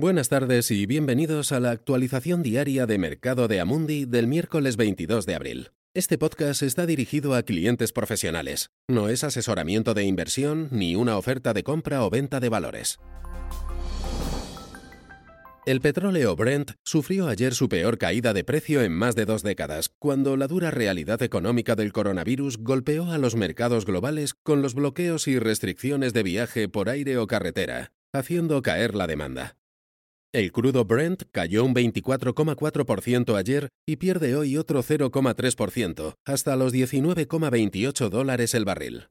Buenas tardes y bienvenidos a la actualización diaria de Mercado de Amundi del miércoles 22 de abril. Este podcast está dirigido a clientes profesionales. No es asesoramiento de inversión ni una oferta de compra o venta de valores. El petróleo Brent sufrió ayer su peor caída de precio en más de dos décadas, cuando la dura realidad económica del coronavirus golpeó a los mercados globales con los bloqueos y restricciones de viaje por aire o carretera, haciendo caer la demanda. El crudo Brent cayó un 24,4% ayer y pierde hoy otro 0,3%, hasta los 19,28 dólares el barril.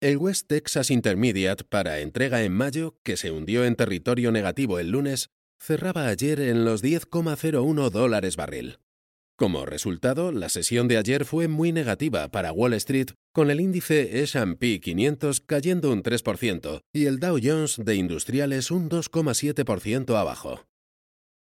El West Texas Intermediate para entrega en mayo, que se hundió en territorio negativo el lunes, cerraba ayer en los 10,01 dólares barril. Como resultado, la sesión de ayer fue muy negativa para Wall Street, con el índice S&P 500 cayendo un 3% y el Dow Jones de Industriales un 2,7% abajo.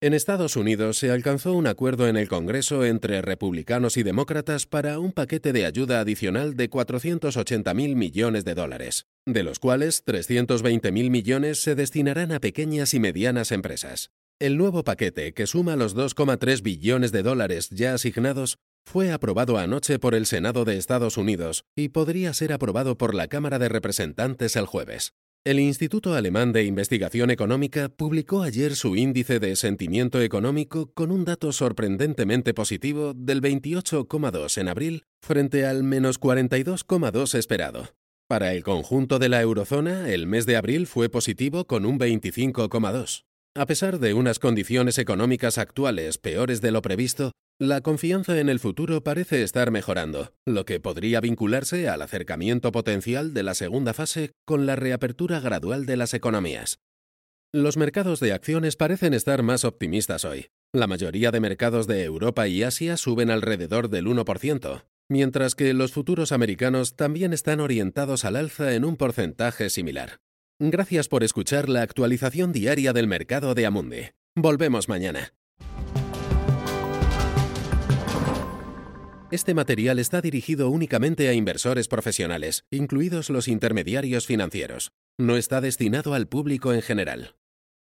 En Estados Unidos se alcanzó un acuerdo en el Congreso entre republicanos y demócratas para un paquete de ayuda adicional de 480.000 millones de dólares, de los cuales 320.000 millones se destinarán a pequeñas y medianas empresas. El nuevo paquete, que suma los 2,3 billones de dólares ya asignados, fue aprobado anoche por el Senado de Estados Unidos y podría ser aprobado por la Cámara de Representantes el jueves. El Instituto Alemán de Investigación Económica publicó ayer su índice de sentimiento económico con un dato sorprendentemente positivo del 28,2 en abril frente al menos 42,2 esperado. Para el conjunto de la eurozona, el mes de abril fue positivo con un 25,2. A pesar de unas condiciones económicas actuales peores de lo previsto, la confianza en el futuro parece estar mejorando, lo que podría vincularse al acercamiento potencial de la segunda fase con la reapertura gradual de las economías. Los mercados de acciones parecen estar más optimistas hoy. La mayoría de mercados de Europa y Asia suben alrededor del 1%, mientras que los futuros americanos también están orientados al alza en un porcentaje similar. Gracias por escuchar la actualización diaria del mercado de Amundi. Volvemos mañana. Este material está dirigido únicamente a inversores profesionales, incluidos los intermediarios financieros. No está destinado al público en general.